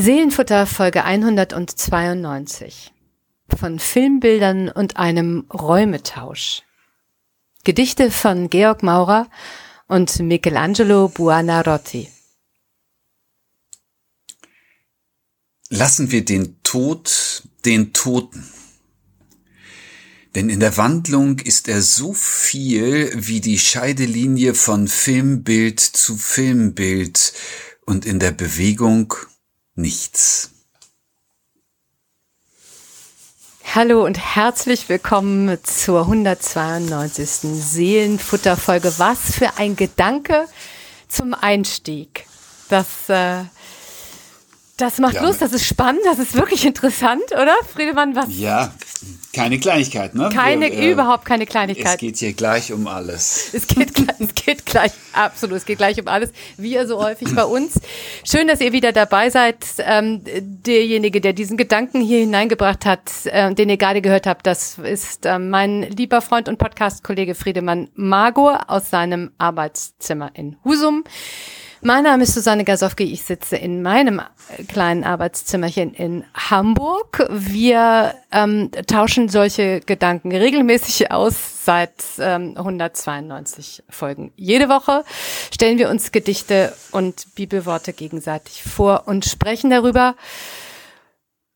Seelenfutter Folge 192 von Filmbildern und einem Räumetausch. Gedichte von Georg Maurer und Michelangelo Buonarroti. Lassen wir den Tod den Toten. Denn in der Wandlung ist er so viel wie die Scheidelinie von Filmbild zu Filmbild und in der Bewegung nichts. Hallo und herzlich willkommen zur 192. Seelenfutterfolge. Was für ein Gedanke zum Einstieg. Das, äh, das macht ja, Lust, das ist spannend, das ist wirklich interessant, oder? Friedemann, was? Ja, keine Kleinigkeit, ne? Keine, Wir, äh, überhaupt keine Kleinigkeit. Es geht hier gleich um alles. Es geht, es geht gleich, absolut, es geht gleich um alles, wie ihr so häufig bei uns. Schön, dass ihr wieder dabei seid. Ähm, derjenige, der diesen Gedanken hier hineingebracht hat, äh, den ihr gerade gehört habt, das ist äh, mein lieber Freund und Podcast-Kollege Friedemann Magor aus seinem Arbeitszimmer in Husum. Mein Name ist Susanne Gasowski. Ich sitze in meinem kleinen Arbeitszimmerchen in Hamburg. Wir ähm, tauschen solche Gedanken regelmäßig aus seit ähm, 192 Folgen. Jede Woche stellen wir uns Gedichte und Bibelworte gegenseitig vor und sprechen darüber.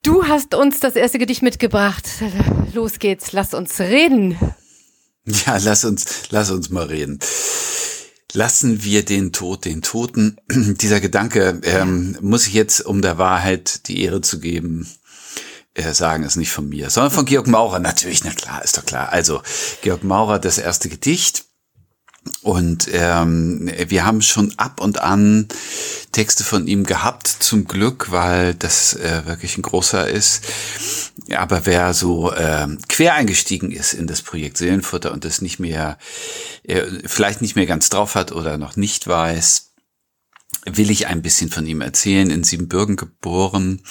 Du hast uns das erste Gedicht mitgebracht. Los geht's, lass uns reden. Ja, lass uns, lass uns mal reden. Lassen wir den Tod den Toten. Dieser Gedanke ähm, muss ich jetzt, um der Wahrheit die Ehre zu geben, äh, sagen, ist nicht von mir, sondern von Georg Maurer. Natürlich, na klar, ist doch klar. Also Georg Maurer, das erste Gedicht. Und ähm, wir haben schon ab und an Texte von ihm gehabt, zum Glück, weil das äh, wirklich ein großer ist. Aber wer so äh, quer eingestiegen ist in das Projekt Seelenfutter und das nicht mehr, äh, vielleicht nicht mehr ganz drauf hat oder noch nicht weiß, will ich ein bisschen von ihm erzählen. In Siebenbürgen geboren,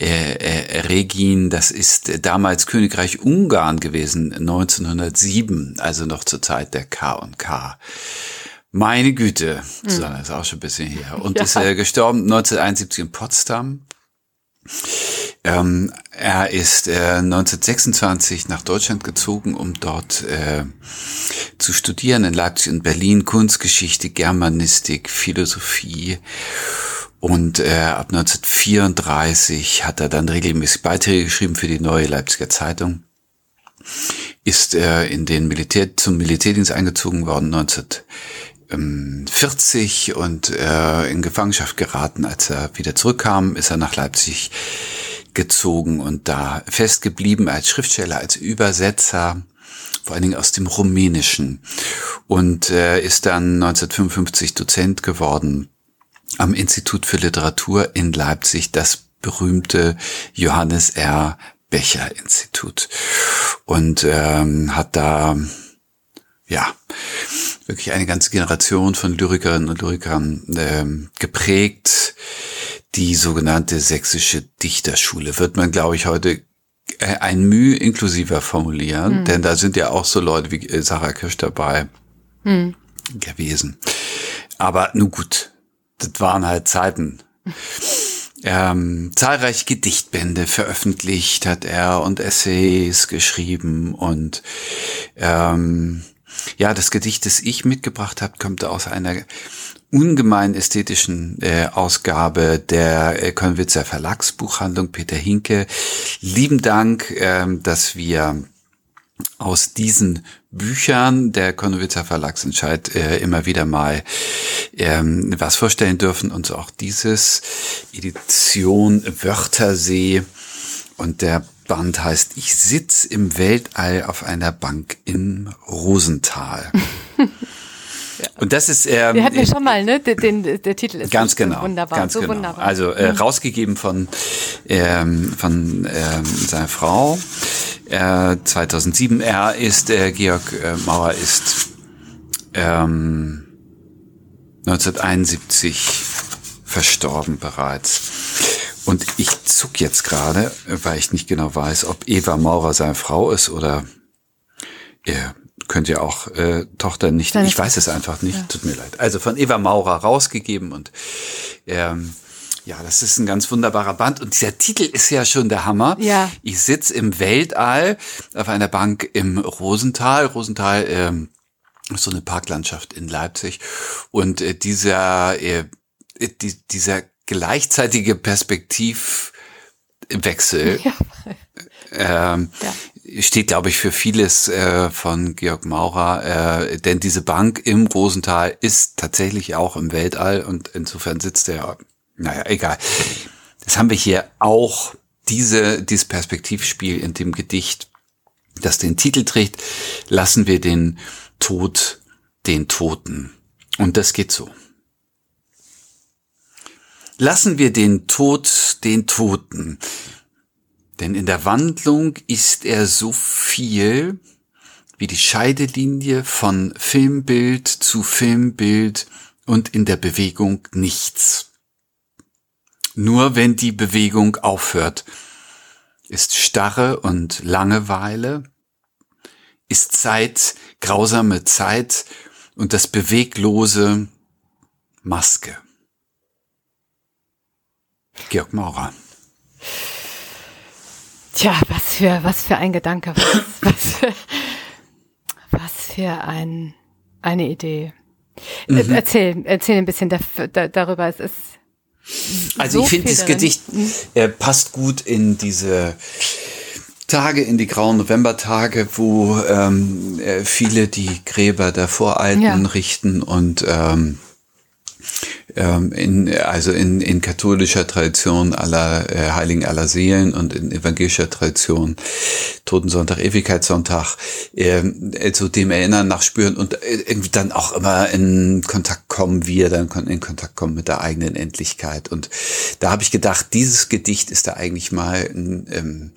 äh, äh, Regin, das ist damals Königreich Ungarn gewesen, 1907, also noch zur Zeit der K&K. Meine Güte, hm. das ist auch schon ein bisschen her. Und ja. ist äh, gestorben 1971 in Potsdam. Ähm, er ist äh, 1926 nach Deutschland gezogen, um dort äh, zu studieren in Leipzig und Berlin Kunstgeschichte, Germanistik, Philosophie und äh, ab 1934 hat er dann regelmäßig Beiträge geschrieben für die neue Leipziger Zeitung. Ist er in den Militär, zum Militärdienst eingezogen worden 1940 und äh, in Gefangenschaft geraten. Als er wieder zurückkam, ist er nach Leipzig gezogen und da festgeblieben als Schriftsteller, als Übersetzer vor allen Dingen aus dem Rumänischen und äh, ist dann 1955 Dozent geworden am Institut für Literatur in Leipzig das berühmte Johannes R. Becher Institut und ähm, hat da ja wirklich eine ganze Generation von Lyrikerinnen und Lyrikern ähm, geprägt. Die sogenannte sächsische Dichterschule wird man, glaube ich, heute äh, ein Mühe inklusiver formulieren, mhm. denn da sind ja auch so Leute wie äh, Sarah Kirsch dabei mhm. gewesen. Aber nun gut, das waren halt Zeiten. Ähm, zahlreiche Gedichtbände veröffentlicht hat er und Essays geschrieben und ähm, ja, das Gedicht, das ich mitgebracht habe, kommt aus einer ungemein ästhetischen äh, Ausgabe der äh, Konwitzer Verlagsbuchhandlung Peter Hinke. Lieben Dank, äh, dass wir aus diesen Büchern der Konowitzer Verlagsentscheid äh, immer wieder mal ähm, was vorstellen dürfen. Und so auch dieses Edition Wörthersee. Und der Band heißt Ich sitz im Weltall auf einer Bank in Rosenthal. Und das ist. Ähm, Wir hatten ja schon mal, ne? Den, den, der Titel ist ganz genau, wunderbar. Ganz so genau. Wunderbar. Also äh, mhm. rausgegeben von ähm, von ähm, seiner Frau. Äh, 2007. Er ist äh, Georg äh, Mauer ist ähm, 1971 verstorben bereits. Und ich zuck jetzt gerade, weil ich nicht genau weiß, ob Eva Maurer seine Frau ist oder er könnte ja auch äh, Tochter nicht, ich weiß es einfach nicht, ja. tut mir leid. Also von Eva Maurer rausgegeben und ähm, Ja, das ist ein ganz wunderbarer Band und dieser Titel ist ja schon der Hammer. Ja. Ich sitze im Weltall auf einer Bank im Rosental. Rosental ähm, ist so eine Parklandschaft in Leipzig und äh, dieser äh, die, dieser gleichzeitige Perspektivwechsel ja. Ähm, ja. steht, glaube ich, für vieles äh, von Georg Maurer, äh, denn diese Bank im Rosental ist tatsächlich auch im Weltall und insofern sitzt er naja, egal. Das haben wir hier auch, diese, dieses Perspektivspiel in dem Gedicht, das den Titel trägt, lassen wir den Tod den Toten. Und das geht so. Lassen wir den Tod den Toten, denn in der Wandlung ist er so viel wie die Scheidelinie von Filmbild zu Filmbild und in der Bewegung nichts. Nur wenn die Bewegung aufhört, ist Starre und Langeweile, ist Zeit, grausame Zeit und das Beweglose Maske. Georg Maurer. Tja, was für, was für ein Gedanke, was, was, für, was für ein, eine Idee. Mhm. Erzähl, erzähl ein bisschen da, da, darüber. Es ist also so ich finde, das Gedicht äh, passt gut in diese Tage, in die grauen Novembertage, wo ähm, äh, viele die Gräber der Voralten ja. richten und ähm, ähm, in, also in, in katholischer Tradition aller äh, Heiligen aller Seelen und in evangelischer Tradition Totensonntag, Ewigkeitssonntag, äh, zu dem Erinnern nachspüren und äh, irgendwie dann auch immer in Kontakt kommen, wir dann in Kontakt kommen mit der eigenen Endlichkeit. Und da habe ich gedacht, dieses Gedicht ist da eigentlich mal ein, ähm,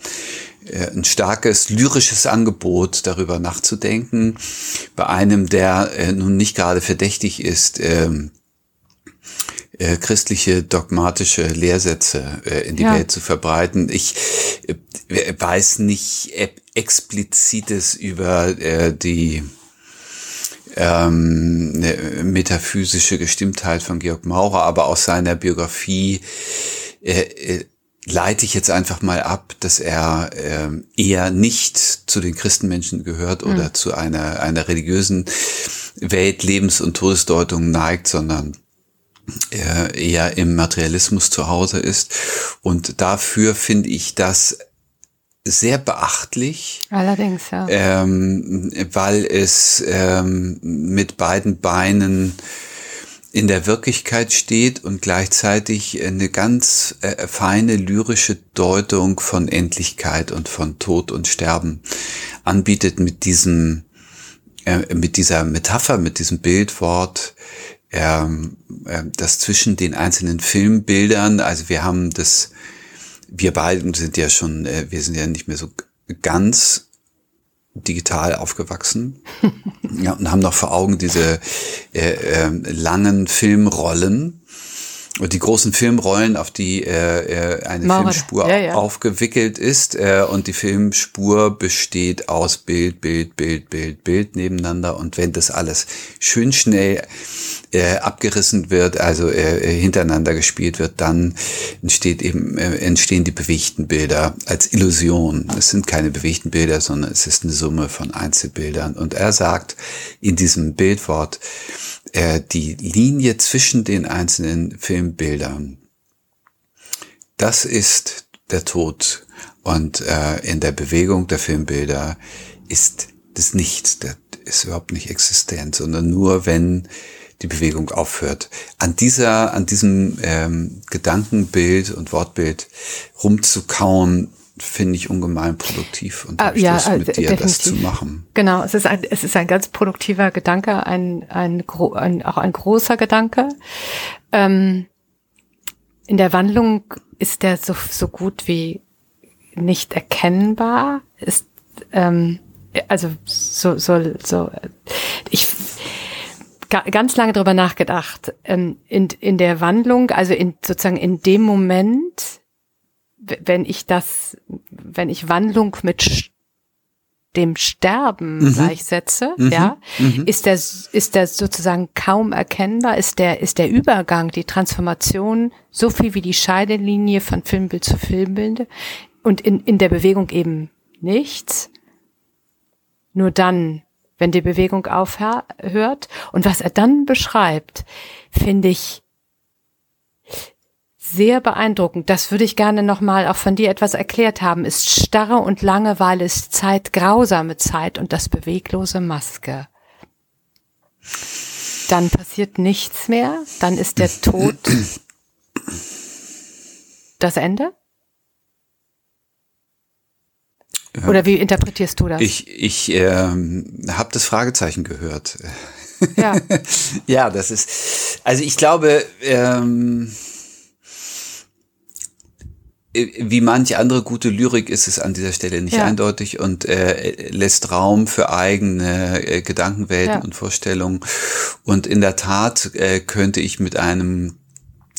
äh, ein starkes lyrisches Angebot, darüber nachzudenken. Bei einem, der äh, nun nicht gerade verdächtig ist, ähm, äh, christliche dogmatische Lehrsätze äh, in die ja. Welt zu verbreiten. Ich äh, weiß nicht explizites über äh, die ähm, ne, metaphysische Gestimmtheit von Georg Maurer, aber aus seiner Biografie äh, äh, leite ich jetzt einfach mal ab, dass er äh, eher nicht zu den Christenmenschen gehört oder mhm. zu einer, einer religiösen Welt, Lebens- und Todesdeutung neigt, sondern eher im Materialismus zu Hause ist. Und dafür finde ich das sehr beachtlich. Allerdings, ja. Ähm, weil es ähm, mit beiden Beinen in der Wirklichkeit steht und gleichzeitig eine ganz äh, feine lyrische Deutung von Endlichkeit und von Tod und Sterben anbietet mit diesem, äh, mit dieser Metapher, mit diesem Bildwort, ähm, äh, das zwischen den einzelnen Filmbildern, also wir haben das, wir beiden sind ja schon, äh, wir sind ja nicht mehr so ganz digital aufgewachsen. Ja, und haben noch vor Augen diese äh, äh, langen Filmrollen die großen Filmrollen, auf die äh, äh eine Maurer. Filmspur ja, ja. aufgewickelt ist äh, und die Filmspur besteht aus Bild, Bild, Bild, Bild, Bild nebeneinander und wenn das alles schön schnell äh, abgerissen wird, also äh, äh, hintereinander gespielt wird, dann entsteht eben äh, entstehen die bewegten Bilder als Illusion. Es sind keine bewegten Bilder, sondern es ist eine Summe von Einzelbildern. Und er sagt in diesem Bildwort äh, die Linie zwischen den einzelnen Filmbildern. Das ist der Tod und äh, in der Bewegung der Filmbilder ist das Nichts, das ist überhaupt nicht existent, sondern nur wenn die Bewegung aufhört. An dieser, an diesem ähm, Gedankenbild und Wortbild rumzukauen, finde ich ungemein produktiv und ah, ja, Lust, mit dir definitiv. das zu machen. Genau, es ist ein, es ist ein ganz produktiver Gedanke, ein, ein, ein auch ein großer Gedanke. Ähm, in der Wandlung ist der so, so gut wie nicht erkennbar, ist ähm, also so, so, so ich ganz lange drüber nachgedacht. Ähm, in, in der Wandlung, also in sozusagen in dem Moment, wenn ich das, wenn ich Wandlung mit dem Sterben mhm. gleichsetze, mhm. ja, mhm. ist der, ist der sozusagen kaum erkennbar, ist der, ist der Übergang, die Transformation so viel wie die Scheidelinie von Filmbild zu Filmbild und in, in der Bewegung eben nichts. Nur dann, wenn die Bewegung aufhört und was er dann beschreibt, finde ich sehr beeindruckend. Das würde ich gerne nochmal auch von dir etwas erklärt haben. Ist Starre und Langeweile ist Zeit, grausame Zeit und das beweglose Maske. Dann passiert nichts mehr, dann ist der Tod das Ende? Oder wie interpretierst du das? Ich, ich ähm, habe das Fragezeichen gehört. Ja. ja, das ist, also ich glaube, ähm, wie manche andere gute Lyrik ist es an dieser Stelle nicht ja. eindeutig und äh, lässt Raum für eigene äh, Gedankenwelten ja. und Vorstellungen. Und in der Tat äh, könnte ich mit einem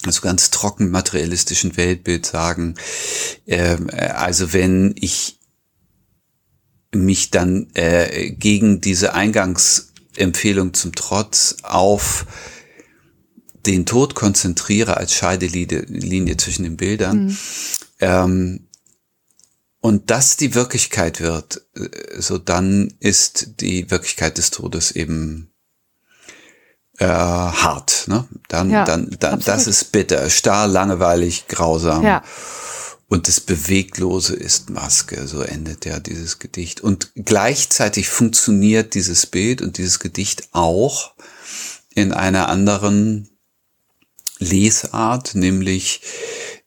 also ganz trocken materialistischen Weltbild sagen, ähm, äh, also wenn ich mich dann äh, gegen diese Eingangsempfehlung zum Trotz auf den Tod konzentriere als Scheidelinie zwischen den Bildern, mhm. Ähm, und das die Wirklichkeit wird, äh, so dann ist die Wirklichkeit des Todes eben äh, hart. Ne? Dann, ja, dann, dann das ist bitter, starr, langweilig, grausam. Ja. Und das Bewegtlose ist Maske, so endet ja dieses Gedicht. Und gleichzeitig funktioniert dieses Bild und dieses Gedicht auch in einer anderen Lesart, nämlich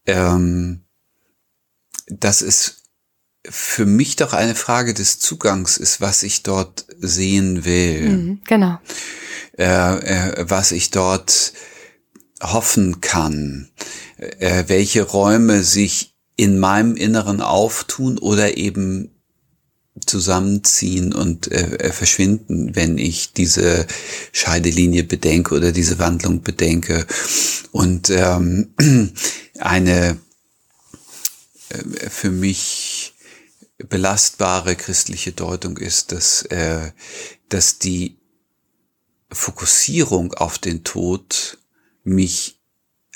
ähm, dass es für mich doch eine Frage des Zugangs ist, was ich dort sehen will. Mhm, genau. Äh, äh, was ich dort hoffen kann, äh, welche Räume sich in meinem Inneren auftun oder eben zusammenziehen und äh, verschwinden, wenn ich diese Scheidelinie bedenke oder diese Wandlung bedenke. Und ähm, eine äh, für mich belastbare christliche Deutung ist, dass, äh, dass die Fokussierung auf den Tod mich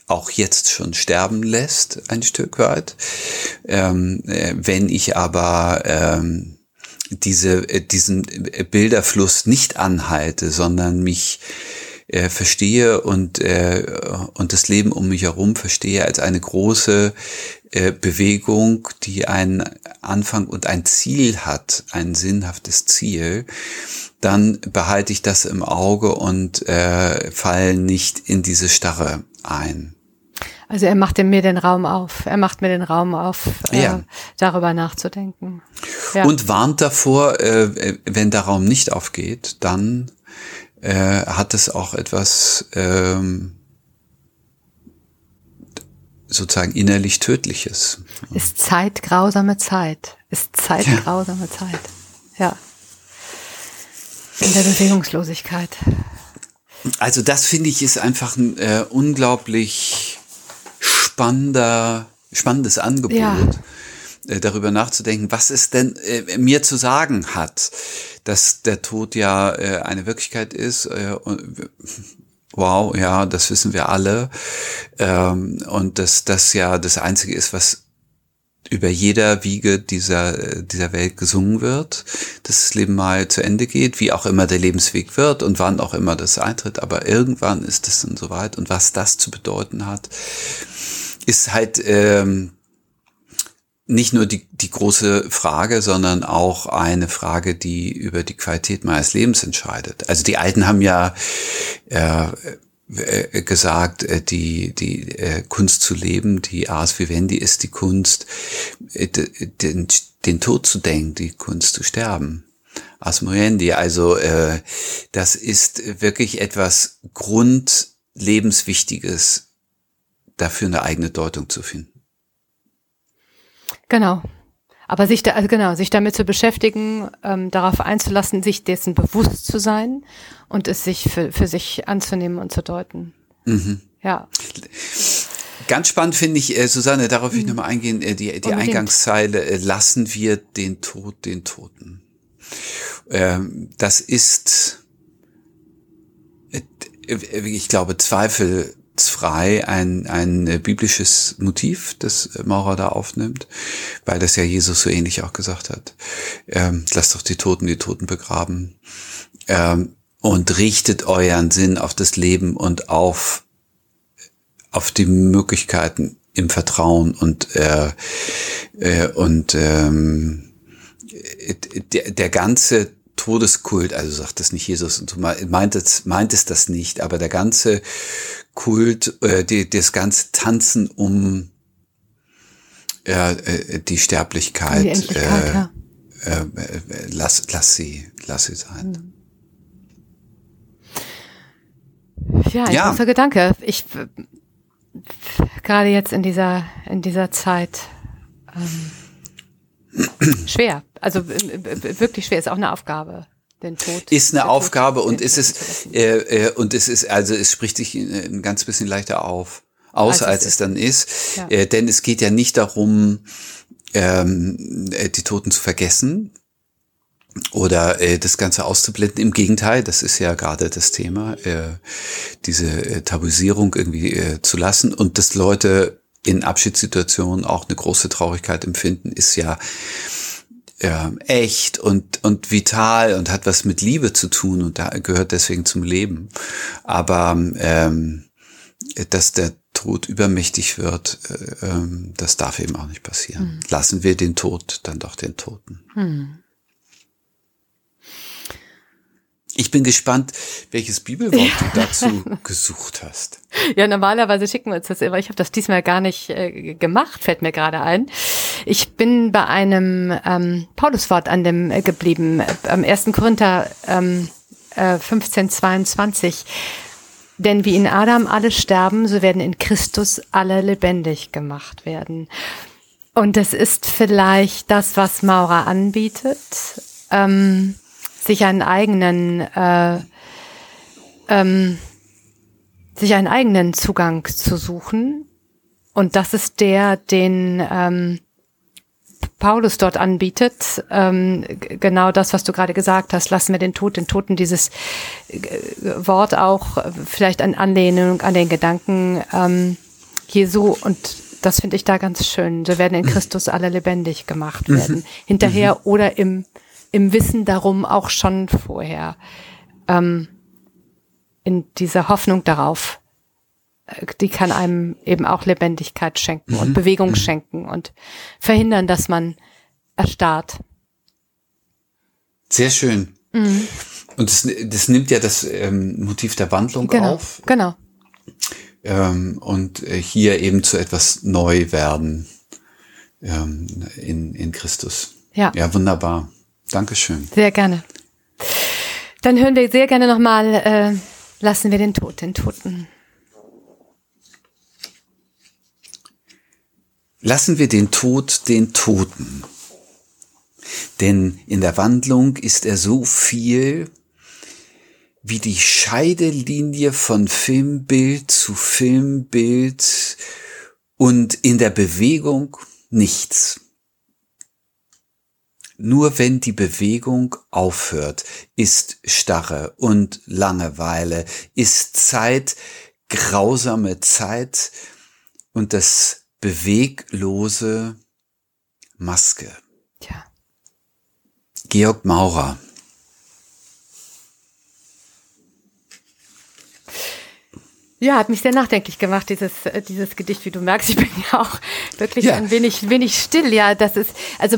auch jetzt schon sterben lässt, ein Stück weit. Ähm, äh, wenn ich aber ähm, diese, äh, diesen Bilderfluss nicht anhalte, sondern mich äh, verstehe und, äh, und das Leben um mich herum verstehe als eine große äh, Bewegung, die einen Anfang und ein Ziel hat, ein sinnhaftes Ziel, dann behalte ich das im Auge und äh, falle nicht in diese Starre ein. Also er macht mir den Raum auf. Er macht mir den Raum auf, äh, ja. darüber nachzudenken. Ja. Und warnt davor, äh, wenn der Raum nicht aufgeht, dann äh, hat es auch etwas ähm, sozusagen innerlich Tödliches. Ist Zeit grausame Zeit. Ist Zeit ja. grausame Zeit. Ja. In der Bewegungslosigkeit. Also das finde ich ist einfach ein äh, unglaublich spannender, spannendes Angebot, ja. äh, darüber nachzudenken, was es denn äh, mir zu sagen hat, dass der Tod ja äh, eine Wirklichkeit ist. Äh, und, wow, ja, das wissen wir alle. Ähm, und dass das ja das Einzige ist, was über jeder Wiege dieser, dieser Welt gesungen wird, dass das Leben mal zu Ende geht, wie auch immer der Lebensweg wird und wann auch immer das eintritt, aber irgendwann ist es dann soweit und was das zu bedeuten hat, ist halt ähm, nicht nur die, die große Frage, sondern auch eine Frage, die über die Qualität meines Lebens entscheidet. Also die Alten haben ja äh, äh, gesagt, äh, die, die äh, Kunst zu leben, die Ars Vivendi ist die Kunst, äh, den, den Tod zu denken, die Kunst zu sterben. Ars Moriendi, also äh, das ist wirklich etwas Grundlebenswichtiges, dafür eine eigene Deutung zu finden. Genau. Aber sich da, also genau, sich damit zu beschäftigen, ähm, darauf einzulassen, sich dessen bewusst zu sein und es sich für, für sich anzunehmen und zu deuten. Mhm. Ja. Ganz spannend finde ich, äh, Susanne, darauf will ich mhm. nochmal eingehen, äh, die, die Eingangszeile, äh, lassen wir den Tod den Toten. Ähm, das ist, äh, ich glaube, zweifelsfrei ein, ein biblisches Motiv, das Maurer da aufnimmt, weil das ja Jesus so ähnlich auch gesagt hat. Ähm, lasst doch die Toten die Toten begraben. Ähm, und richtet euren Sinn auf das Leben und auf, auf die Möglichkeiten im Vertrauen und, äh, äh, und ähm, der, der ganze Todeskult, also sagt das nicht Jesus, und meint es, meint es das nicht, aber der ganze Kult, äh, die, das ganze Tanzen um äh, die Sterblichkeit, die äh, ja. äh, lass, lass sie, lass sie sein. Ja, ein ja. großer Gedanke. Ich gerade jetzt in dieser in dieser Zeit ähm, schwer. Also wirklich schwer ist auch eine Aufgabe. Den Tod, ist eine Aufgabe Tod, und ist es äh, äh, und es ist also es spricht sich ein ganz bisschen leichter auf aus als, als es, es, dann ist, ja. äh, denn es geht ja nicht darum ähm, äh, die Toten zu vergessen, oder äh, das Ganze auszublenden. Im Gegenteil, das ist ja gerade das Thema, äh, diese äh, Tabuisierung irgendwie äh, zu lassen und dass Leute in Abschiedssituationen auch eine große Traurigkeit empfinden, ist ja äh, echt und, und vital und hat was mit Liebe zu tun und da gehört deswegen zum Leben. Aber ähm, dass der Tod übermächtig wird, äh, ähm, das darf eben auch nicht passieren. Mhm. Lassen wir den Tod dann doch den Toten. Mhm. Ich bin gespannt, welches Bibelwort ja. du dazu gesucht hast. Ja, normalerweise schicken wir uns das immer. Ich habe das diesmal gar nicht äh, gemacht, fällt mir gerade ein. Ich bin bei einem ähm, Pauluswort an dem äh, geblieben, äh, am 1. Korinther ähm, äh, 15, 22. Denn wie in Adam alle sterben, so werden in Christus alle lebendig gemacht werden. Und das ist vielleicht das, was Maura anbietet. Ähm, sich einen eigenen, äh, ähm, sich einen eigenen Zugang zu suchen. Und das ist der, den ähm, Paulus dort anbietet. Ähm, genau das, was du gerade gesagt hast, lassen wir den Tod, den Toten, dieses äh, Wort auch vielleicht an Anlehnung an den Gedanken ähm, Jesu und das finde ich da ganz schön. So werden in Christus alle lebendig gemacht werden. Mhm. Hinterher mhm. oder im im Wissen darum auch schon vorher, ähm, in dieser Hoffnung darauf, äh, die kann einem eben auch Lebendigkeit schenken mhm. und Bewegung mhm. schenken und verhindern, dass man erstarrt. Sehr schön. Mhm. Und das, das, nimmt ja das ähm, Motiv der Wandlung genau, auf. Genau. Ähm, und äh, hier eben zu etwas neu werden ähm, in, in Christus. Ja. Ja, wunderbar. Dankeschön. Sehr gerne. Dann hören wir sehr gerne nochmal, äh, lassen wir den Tod, den Toten. Lassen wir den Tod den Toten. Denn in der Wandlung ist er so viel wie die Scheidelinie von Filmbild zu Filmbild und in der Bewegung nichts. Nur wenn die Bewegung aufhört, ist Starre und Langeweile, ist Zeit grausame Zeit und das beweglose Maske. Tja. Georg Maurer Ja, hat mich sehr nachdenklich gemacht, dieses, äh, dieses Gedicht, wie du merkst. Ich bin ja auch wirklich ja. ein wenig, wenig still. Ja, das ist, also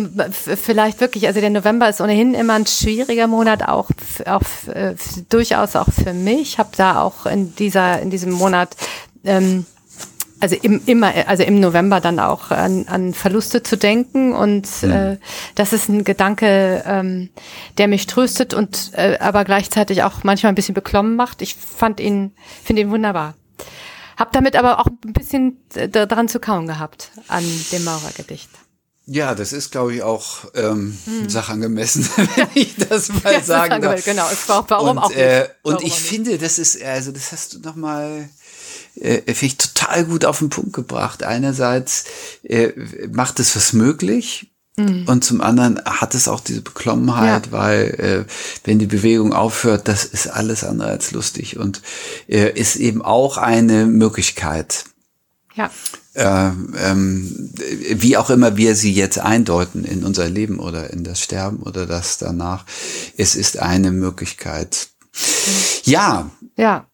vielleicht wirklich, also der November ist ohnehin immer ein schwieriger Monat, auch, auch äh, durchaus auch für mich. Ich habe da auch in dieser, in diesem Monat, ähm, also im, immer, also im November dann auch an, an Verluste zu denken und mhm. äh, das ist ein Gedanke, ähm, der mich tröstet und äh, aber gleichzeitig auch manchmal ein bisschen beklommen macht. Ich fand ihn, finde ihn wunderbar. Hab damit aber auch ein bisschen äh, daran zu kauen gehabt an dem Maurergedicht. Ja, das ist, glaube ich, auch ähm, hm. sachangemessen, wenn ich das mal ja, sagen darf. Genau, es war, warum und, auch nicht. Äh, und ich nicht. finde, das ist, also das hast du noch mal äh, finde ich total gut auf den Punkt gebracht. Einerseits äh, macht es was möglich, Mhm. Und zum anderen hat es auch diese Beklommenheit, ja. weil äh, wenn die Bewegung aufhört, das ist alles andere als lustig und äh, ist eben auch eine Möglichkeit. Ja. Äh, ähm, wie auch immer wir sie jetzt eindeuten in unser Leben oder in das Sterben oder das danach, es ist eine Möglichkeit. Ja. Ja.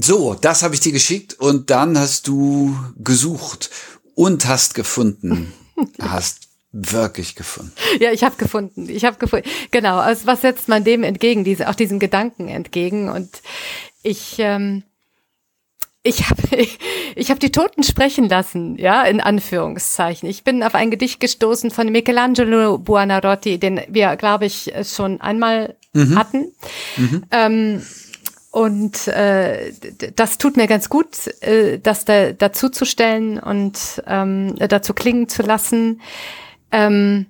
So, das habe ich dir geschickt und dann hast du gesucht und hast gefunden. hast wirklich gefunden. Ja, ich habe gefunden. Ich habe gefunden. Genau. Also was setzt man dem entgegen? Diese, auch diesem Gedanken entgegen. Und ich, ähm, ich habe ich hab die Toten sprechen lassen, ja, in Anführungszeichen. Ich bin auf ein Gedicht gestoßen von Michelangelo Buonarroti, den wir, glaube ich, schon einmal mhm. hatten. Mhm. Ähm, und äh, das tut mir ganz gut, äh, das da, dazu zu stellen und ähm, dazu klingen zu lassen. Ähm,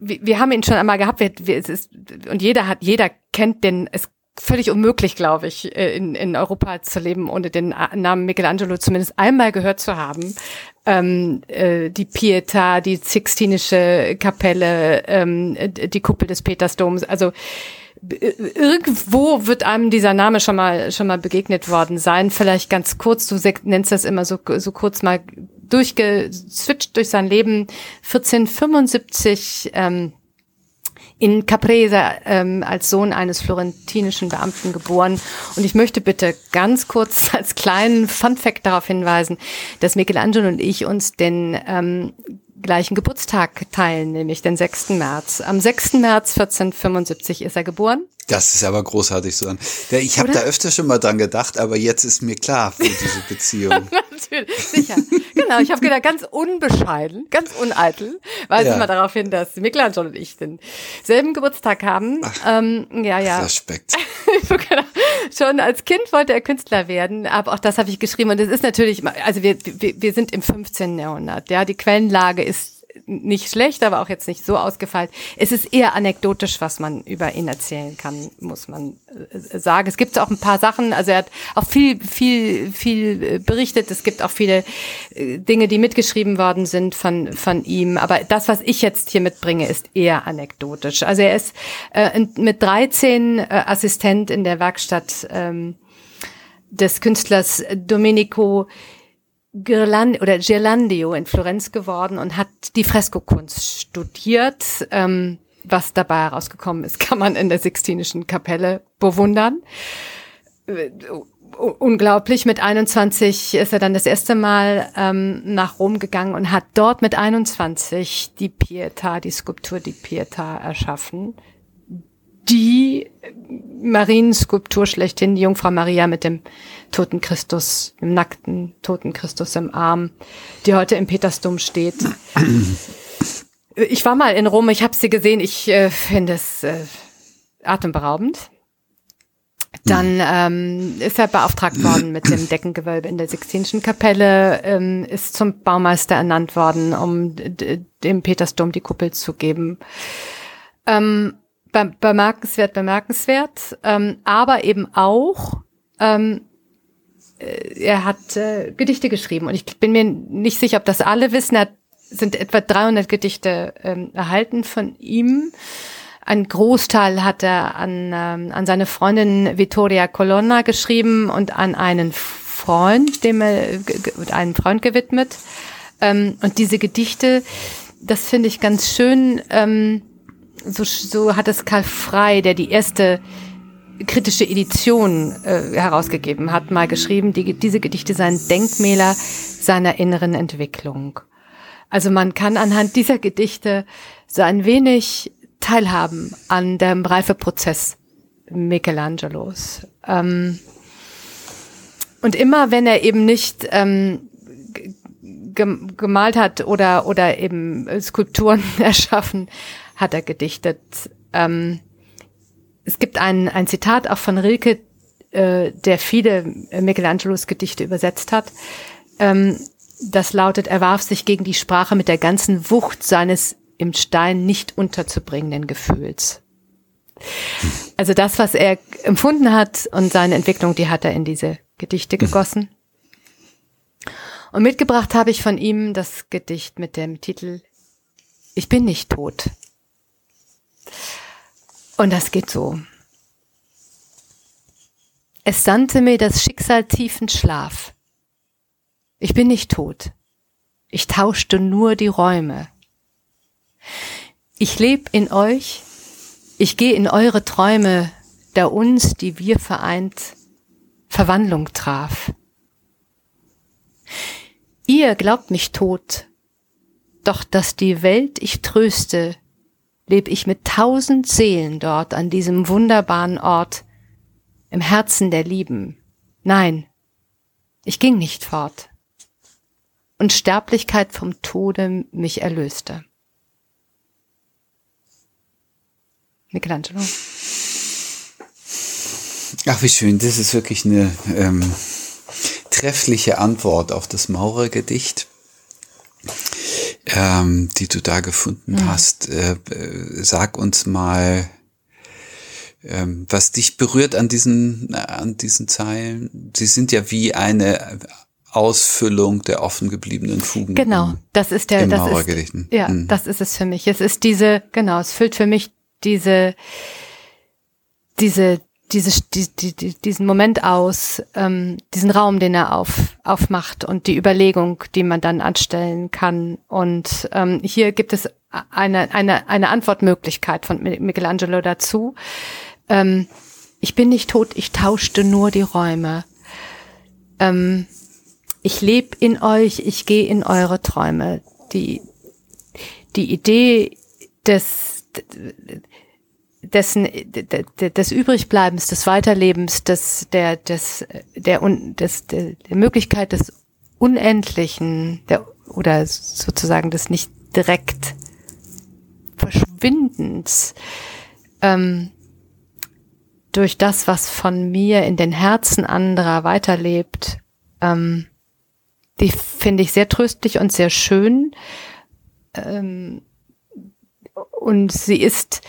wir, wir haben ihn schon einmal gehabt, wir, wir, es ist, und jeder hat, jeder kennt den, es völlig unmöglich, glaube ich, äh, in, in Europa zu leben, ohne den Namen Michelangelo zumindest einmal gehört zu haben. Ähm, äh, die Pietà, die Sixtinische Kapelle, ähm, die Kuppel des Petersdoms, also irgendwo wird einem dieser Name schon mal schon mal begegnet worden sein. Vielleicht ganz kurz, du nennst das immer so so kurz mal durchgeswitcht durch sein Leben. 1475 ähm, in Caprese ähm, als Sohn eines florentinischen Beamten geboren. Und ich möchte bitte ganz kurz als kleinen Funfact darauf hinweisen, dass Michelangelo und ich uns den ähm, gleichen Geburtstag teilen, nämlich den 6. März. Am 6. März 1475 ist er geboren. Das ist aber großartig so. Ich habe da öfter schon mal dran gedacht, aber jetzt ist mir klar für diese Beziehung. Natürlich, sicher. Genau, ich habe gedacht, ganz unbescheiden, ganz uneitel, weise ja. immer darauf hin, dass Michelangelo und ich denselben Geburtstag haben. Ach, ähm, ja, ja. Respekt. genau. Schon als Kind wollte er Künstler werden, aber auch das habe ich geschrieben. Und es ist natürlich, also wir, wir, wir sind im 15. Jahrhundert. Ja, die Quellenlage ist nicht schlecht, aber auch jetzt nicht so ausgefeilt. Es ist eher anekdotisch, was man über ihn erzählen kann, muss man äh, sagen. Es gibt auch ein paar Sachen, also er hat auch viel, viel, viel äh, berichtet. Es gibt auch viele äh, Dinge, die mitgeschrieben worden sind von, von ihm. Aber das, was ich jetzt hier mitbringe, ist eher anekdotisch. Also er ist äh, mit 13 äh, Assistent in der Werkstatt ähm, des Künstlers Domenico Girland oder Gerlandio in Florenz geworden und hat die Freskokunst studiert. Ähm, was dabei herausgekommen ist, kann man in der Sixtinischen Kapelle bewundern. Äh, unglaublich, mit 21 ist er dann das erste Mal ähm, nach Rom gegangen und hat dort mit 21 die Pietà, die Skulptur die Pietà erschaffen die Marienskulptur schlechthin, die Jungfrau Maria mit dem toten Christus, dem nackten toten Christus im Arm, die heute im Petersdom steht. Ich war mal in Rom, ich habe sie gesehen, ich äh, finde es äh, atemberaubend. Dann ähm, ist er beauftragt worden mit dem Deckengewölbe in der Sixtinischen Kapelle, ähm, ist zum Baumeister ernannt worden, um dem Petersdom die Kuppel zu geben. Ähm, bemerkenswert, bemerkenswert, ähm, aber eben auch, ähm, äh, er hat äh, Gedichte geschrieben und ich bin mir nicht sicher, ob das alle wissen. Er hat, sind etwa 300 Gedichte ähm, erhalten von ihm. Ein Großteil hat er an, ähm, an seine Freundin Vittoria Colonna geschrieben und an einen Freund, dem er einen Freund gewidmet. Ähm, und diese Gedichte, das finde ich ganz schön. Ähm, so, so hat es Karl Frey, der die erste kritische Edition äh, herausgegeben hat, mal geschrieben, die, diese Gedichte seien Denkmäler seiner inneren Entwicklung. Also man kann anhand dieser Gedichte so ein wenig teilhaben an dem Reifeprozess Michelangelos. Ähm, und immer wenn er eben nicht ähm, gemalt hat oder, oder eben Skulpturen erschaffen hat er gedichtet. Ähm, es gibt ein, ein Zitat auch von Rilke, äh, der viele Michelangelos Gedichte übersetzt hat. Ähm, das lautet, er warf sich gegen die Sprache mit der ganzen Wucht seines im Stein nicht unterzubringenden Gefühls. Also das, was er empfunden hat und seine Entwicklung, die hat er in diese Gedichte gegossen. Und mitgebracht habe ich von ihm das Gedicht mit dem Titel ich bin nicht tot. Und das geht so. Es sandte mir das Schicksal tiefen Schlaf. Ich bin nicht tot. Ich tauschte nur die Räume. Ich leb in euch, ich gehe in eure Träume, da uns, die wir vereint, Verwandlung traf. Ihr glaubt mich tot, doch dass die Welt ich tröste, leb ich mit tausend Seelen dort an diesem wunderbaren Ort, im Herzen der Lieben. Nein, ich ging nicht fort. Und Sterblichkeit vom Tode mich erlöste. Michelangelo. Ach, wie schön. Das ist wirklich eine ähm, treffliche Antwort auf das Maurergedicht, ähm, die du da gefunden mhm. hast. Äh, äh, sag uns mal, ähm, was dich berührt an diesen, an diesen Zeilen. Sie sind ja wie eine Ausfüllung der offen gebliebenen Fugen. Genau, das ist der, das ist, ja, mhm. das ist es für mich. Es ist diese, genau, es füllt für mich diese, diese, diese, die, die, diesen Moment aus, ähm, diesen Raum, den er auf, aufmacht und die Überlegung, die man dann anstellen kann. Und ähm, hier gibt es eine, eine, eine Antwortmöglichkeit von Michelangelo dazu. Ähm, ich bin nicht tot, ich tauschte nur die Räume. Ähm, ich lebe in euch, ich gehe in eure Träume. Die, die Idee des, dessen, des Übrigbleibens, des Weiterlebens, des, der, des, der, des, der, der Möglichkeit des Unendlichen, der, oder sozusagen des nicht direkt Verschwindens, ähm, durch das, was von mir in den Herzen anderer weiterlebt, ähm, die finde ich sehr tröstlich und sehr schön. Ähm, und sie ist,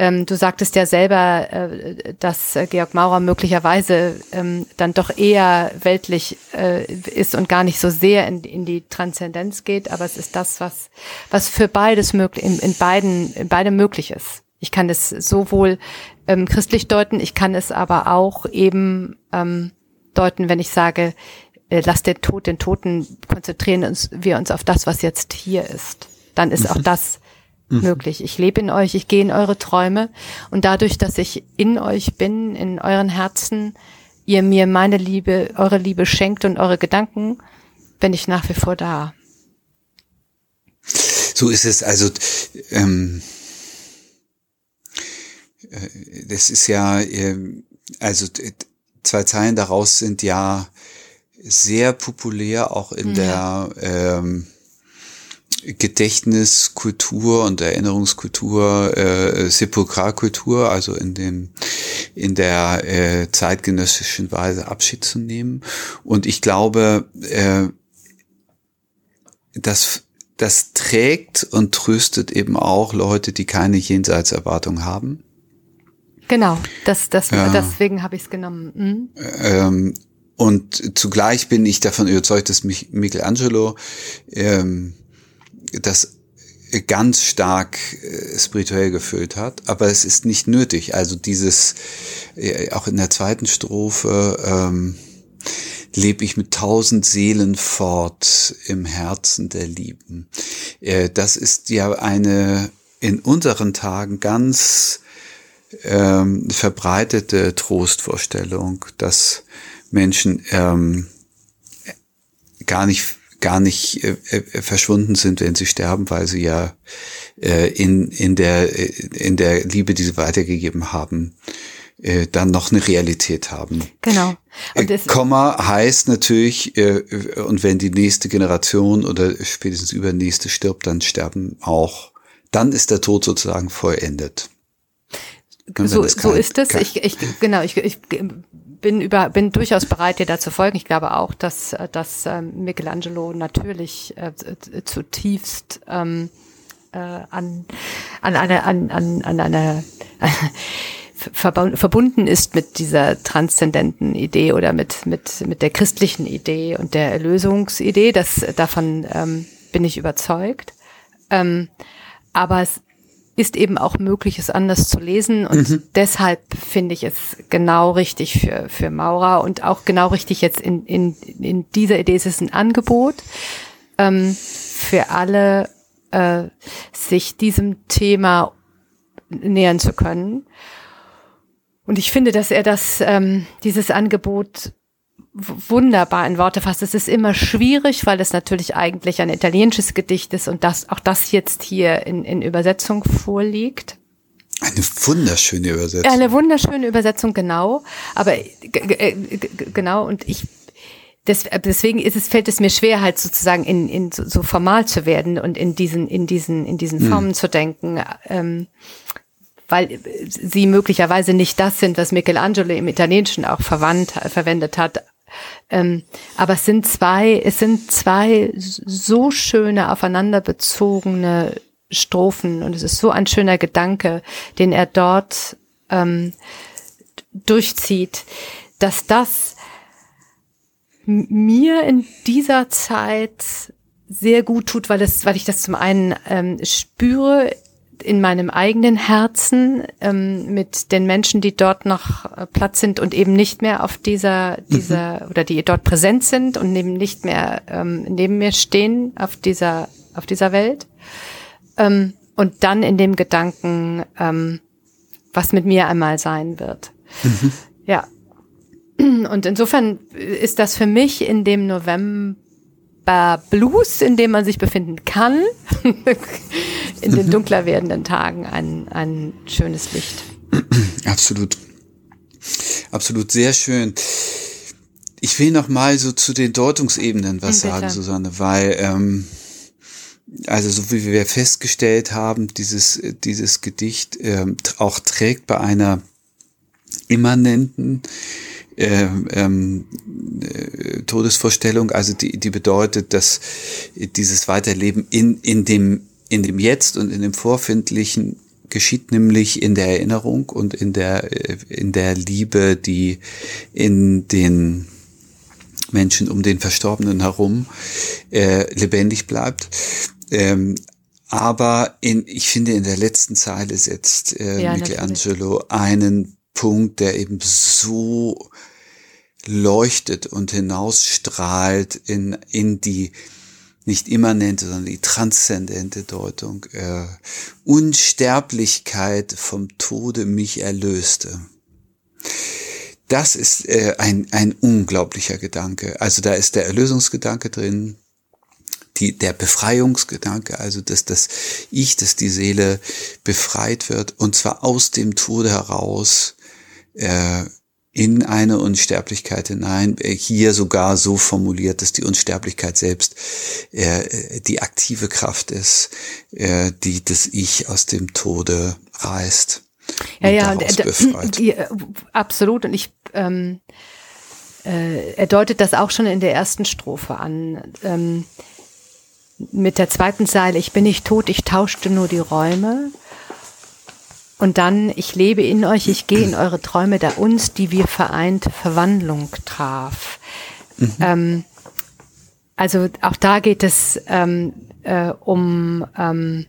ähm, du sagtest ja selber, äh, dass äh, Georg Maurer möglicherweise ähm, dann doch eher weltlich äh, ist und gar nicht so sehr in, in die Transzendenz geht, aber es ist das, was, was für beides möglich, in, in beiden, in beidem möglich ist. Ich kann es sowohl ähm, christlich deuten, ich kann es aber auch eben ähm, deuten, wenn ich sage, äh, lass den Tod den Toten, konzentrieren uns, wir uns auf das, was jetzt hier ist. Dann ist mhm. auch das mhm. möglich. Ich lebe in euch, ich gehe in eure Träume und dadurch, dass ich in euch bin, in euren Herzen, ihr mir meine Liebe, eure Liebe schenkt und eure Gedanken, bin ich nach wie vor da. So ist es. Also ähm, äh, das ist ja, ähm, also zwei Zeilen daraus sind ja sehr populär auch in ja. der ähm, Gedächtniskultur und Erinnerungskultur, äh, Sepulkralkultur, also in dem in der äh, zeitgenössischen Weise Abschied zu nehmen. Und ich glaube, äh, dass das trägt und tröstet eben auch Leute, die keine Jenseitserwartung haben. Genau, das, das, ja. deswegen habe ich es genommen. Mhm. Ähm, und zugleich bin ich davon überzeugt, dass mich Michelangelo ähm, das ganz stark äh, spirituell gefüllt hat, aber es ist nicht nötig. Also dieses, äh, auch in der zweiten Strophe, ähm, lebe ich mit tausend Seelen fort im Herzen der Lieben. Äh, das ist ja eine in unseren Tagen ganz ähm, verbreitete Trostvorstellung, dass Menschen ähm, gar nicht gar nicht äh, äh, verschwunden sind, wenn sie sterben, weil sie ja äh, in in der äh, in der Liebe, die sie weitergegeben haben, äh, dann noch eine Realität haben. Genau. Und das Komma heißt natürlich, äh, und wenn die nächste Generation oder spätestens übernächste stirbt, dann sterben auch, dann ist der Tod sozusagen vollendet so, so ist es. Ich, ich, genau, ich, ich bin über, bin durchaus bereit, dir da zu folgen. Ich glaube auch, dass, dass ähm, Michelangelo natürlich äh, zutiefst ähm, äh, an, an einer, an, an, an einer verbunden ist mit dieser transzendenten Idee oder mit, mit, mit der christlichen Idee und der Erlösungsidee. Das, davon ähm, bin ich überzeugt. Ähm, aber es ist eben auch möglich, es anders zu lesen. Und mhm. deshalb finde ich es genau richtig für, für Maurer und auch genau richtig jetzt in, in, in dieser Idee ist es ein Angebot ähm, für alle, äh, sich diesem Thema nähern zu können. Und ich finde, dass er das, ähm, dieses Angebot wunderbar in Worte fasst. Es ist immer schwierig, weil es natürlich eigentlich ein italienisches Gedicht ist und das, auch das jetzt hier in, in Übersetzung vorliegt. Eine wunderschöne Übersetzung. Eine wunderschöne Übersetzung, genau. Aber genau, und ich deswegen ist es, fällt es mir schwer, halt sozusagen in, in so, so formal zu werden und in diesen, in diesen, in diesen hm. Formen hm. zu denken. Ähm, weil sie möglicherweise nicht das sind, was Michelangelo im Italienischen auch verwandt, verwendet hat. Ähm, aber es sind zwei, es sind zwei so schöne aufeinander bezogene Strophen und es ist so ein schöner Gedanke, den er dort ähm, durchzieht, dass das mir in dieser Zeit sehr gut tut, weil es, weil ich das zum einen ähm, spüre in meinem eigenen Herzen ähm, mit den Menschen, die dort noch äh, Platz sind und eben nicht mehr auf dieser, dieser mhm. oder die dort präsent sind und neben nicht mehr ähm, neben mir stehen auf dieser, auf dieser Welt. Ähm, und dann in dem Gedanken, ähm, was mit mir einmal sein wird. Mhm. Ja. Und insofern ist das für mich in dem November Blues, in dem man sich befinden kann, in den dunkler werdenden Tagen ein, ein schönes Licht. Absolut. Absolut, sehr schön. Ich will noch mal so zu den Deutungsebenen was Bitte. sagen, Susanne, weil ähm, also so wie wir festgestellt haben, dieses dieses Gedicht ähm, auch trägt bei einer immanenten ähm, ähm, äh, Todesvorstellung, also die, die bedeutet, dass dieses Weiterleben in, in, dem, in dem Jetzt und in dem Vorfindlichen geschieht nämlich in der Erinnerung und in der, äh, in der Liebe, die in den Menschen um den Verstorbenen herum äh, lebendig bleibt. Ähm, aber in, ich finde, in der letzten Zeile setzt äh, ja, Michelangelo natürlich. einen Punkt, der eben so leuchtet und hinausstrahlt in, in die nicht immanente, sondern die transzendente Deutung. Äh, Unsterblichkeit vom Tode mich erlöste. Das ist äh, ein, ein unglaublicher Gedanke. Also da ist der Erlösungsgedanke drin, die, der Befreiungsgedanke, also dass das Ich, dass die Seele befreit wird und zwar aus dem Tode heraus äh, in eine Unsterblichkeit hinein, äh, hier sogar so formuliert, dass die Unsterblichkeit selbst äh, die aktive Kraft ist, äh, die das Ich aus dem Tode reißt. Ja, ja, und die, äh, absolut. Und ich, ähm, äh, er deutet das auch schon in der ersten Strophe an. Ähm, mit der zweiten Zeile, ich bin nicht tot, ich tauschte nur die Räume. Und dann, ich lebe in euch, ich gehe in eure Träume, da uns, die wir vereint, Verwandlung traf. Mhm. Ähm, also auch da geht es ähm, äh, um, ähm,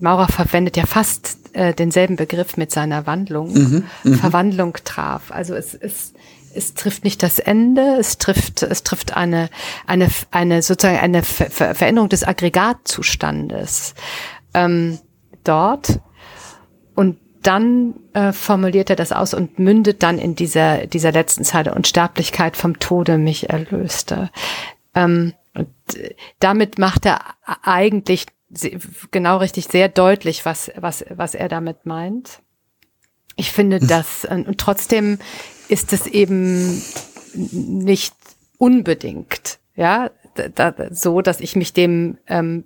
Maurer verwendet ja fast äh, denselben Begriff mit seiner Wandlung, mhm. Mhm. Verwandlung traf. Also es ist es trifft nicht das Ende, es trifft, es trifft eine, eine, eine sozusagen eine Ver Veränderung des Aggregatzustandes ähm, dort. Und dann äh, formuliert er das aus und mündet dann in dieser, dieser letzten Zeile Unsterblichkeit vom Tode mich erlöste. Ähm, und äh, damit macht er eigentlich genau richtig sehr deutlich, was, was, was er damit meint. Ich finde das, äh, und trotzdem ist es eben nicht unbedingt, ja, da, so, dass ich mich dem ähm,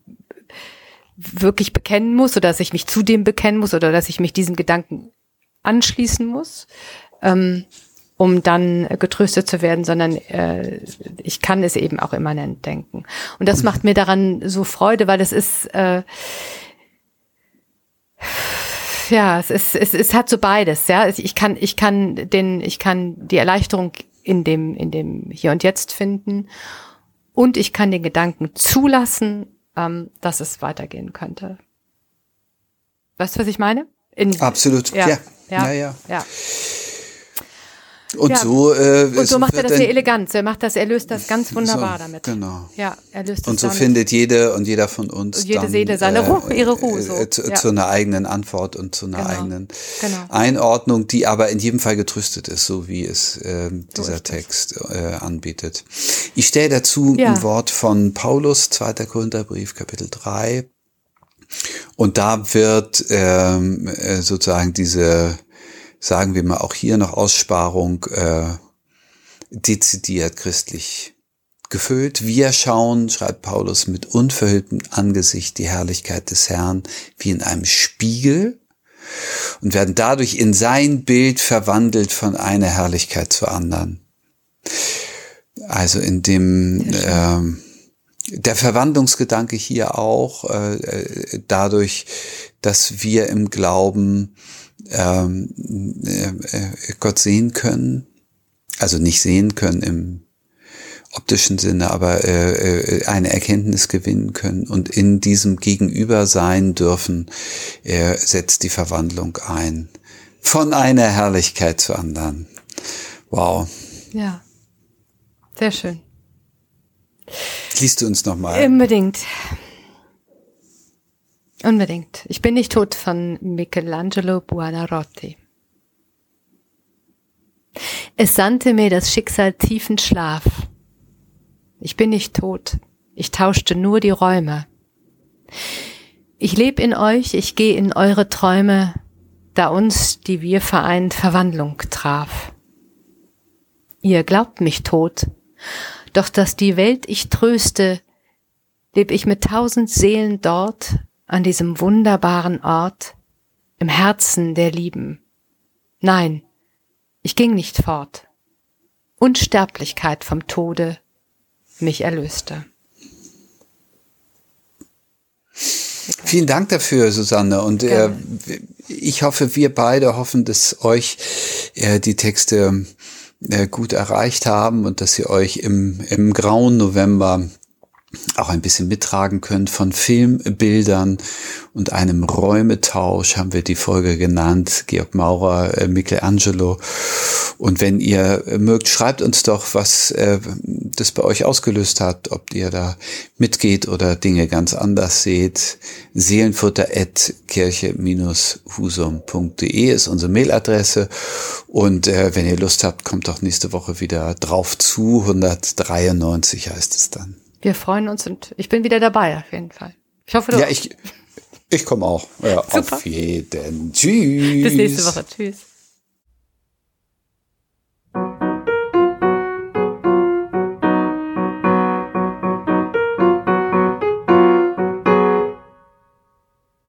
wirklich bekennen muss oder dass ich mich zu dem bekennen muss oder dass ich mich diesem Gedanken anschließen muss, ähm, um dann getröstet zu werden, sondern äh, ich kann es eben auch immanent denken. Und das macht mir daran so Freude, weil es ist äh, ja, es ist, es, es hat so beides, ja. Ich kann, ich kann den, ich kann die Erleichterung in dem, in dem Hier und Jetzt finden und ich kann den Gedanken zulassen ähm, dass es weitergehen könnte. Weißt du, was ich meine? In, Absolut, ja. Ja, ja. ja. ja. Und ja. so äh, und so macht er das sehr elegant. Er macht das, er löst das ganz wunderbar so, damit. Genau. Ja, er löst Und so damit. findet jede und jeder von uns und jede dann, Seele seine äh, Ruhe, ihre Ruhe so. Äh, zu, ja. zu, einer eigenen Antwort und zu einer genau. eigenen genau. Einordnung, die aber in jedem Fall getröstet ist, so wie es äh, dieser so Text äh, anbietet. Ich stelle dazu ja. ein Wort von Paulus, 2. Korintherbrief, Kapitel 3. Und da wird ähm, äh, sozusagen diese sagen wir mal auch hier noch Aussparung äh, dezidiert christlich gefüllt. Wir schauen, schreibt Paulus, mit unverhülltem Angesicht die Herrlichkeit des Herrn wie in einem Spiegel und werden dadurch in sein Bild verwandelt von einer Herrlichkeit zur anderen. Also in dem äh, der Verwandlungsgedanke hier auch äh, äh dadurch, dass wir im Glauben ähm, äh, äh, Gott sehen können, also nicht sehen können im optischen Sinne, aber äh, äh, eine Erkenntnis gewinnen können und in diesem Gegenüber sein dürfen, er setzt die Verwandlung ein. Von einer Herrlichkeit zur anderen. Wow. Ja, sehr schön. Liest du uns nochmal? Unbedingt. Unbedingt. Ich bin nicht tot von Michelangelo Buonarroti. Es sandte mir das Schicksal tiefen Schlaf. Ich bin nicht tot. Ich tauschte nur die Räume. Ich leb in euch, ich gehe in eure Träume, da uns, die wir vereint, Verwandlung traf. Ihr glaubt mich tot, doch dass die Welt ich tröste, leb ich mit tausend Seelen dort, an diesem wunderbaren Ort, im Herzen der Lieben. Nein, ich ging nicht fort. Unsterblichkeit vom Tode mich erlöste. Vielen Dank dafür, Susanne. Und äh, ich hoffe, wir beide hoffen, dass euch äh, die Texte äh, gut erreicht haben und dass sie euch im, im grauen November auch ein bisschen mittragen könnt von Filmbildern und einem Räumetausch haben wir die Folge genannt, Georg Maurer, äh, Michelangelo. Und wenn ihr mögt, schreibt uns doch, was äh, das bei euch ausgelöst hat, ob ihr da mitgeht oder Dinge ganz anders seht. Seelenfutter.kirche-husum.de ist unsere Mailadresse. Und äh, wenn ihr Lust habt, kommt doch nächste Woche wieder drauf zu. 193 heißt es dann. Wir freuen uns und ich bin wieder dabei auf jeden Fall. Ich hoffe, du Ja, ich, ich komme auch. Ja, auf jeden. Tschüss. Bis nächste Woche. Tschüss.